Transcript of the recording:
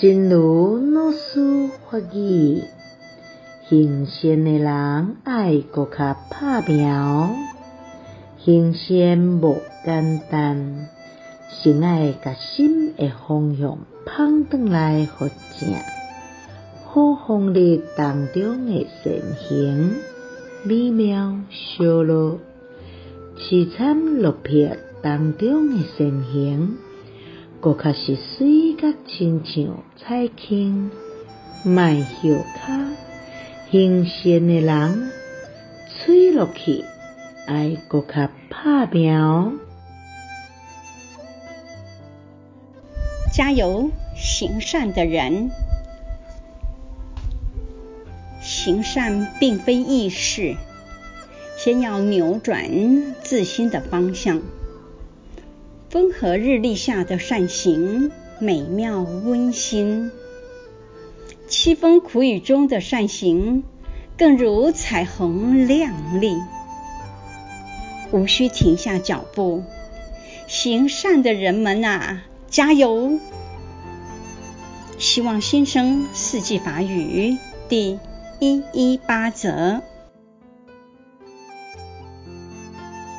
真如老师法语，行善的人爱阁较打拼，行善无简单，先爱甲心的方向放转来互正，好风力当中的善行，美妙修罗，凄惨落魄当中的善行。阁较是水甲亲像彩轻，莫歇跤，行善的人吹落去，爱阁较打拼哦！加油，行善的人！行善并非易事，先要扭转自心的方向。风和日丽下的善行，美妙温馨；凄风苦雨中的善行，更如彩虹亮丽。无需停下脚步，行善的人们啊，加油！希望新生四季法语第一一八则。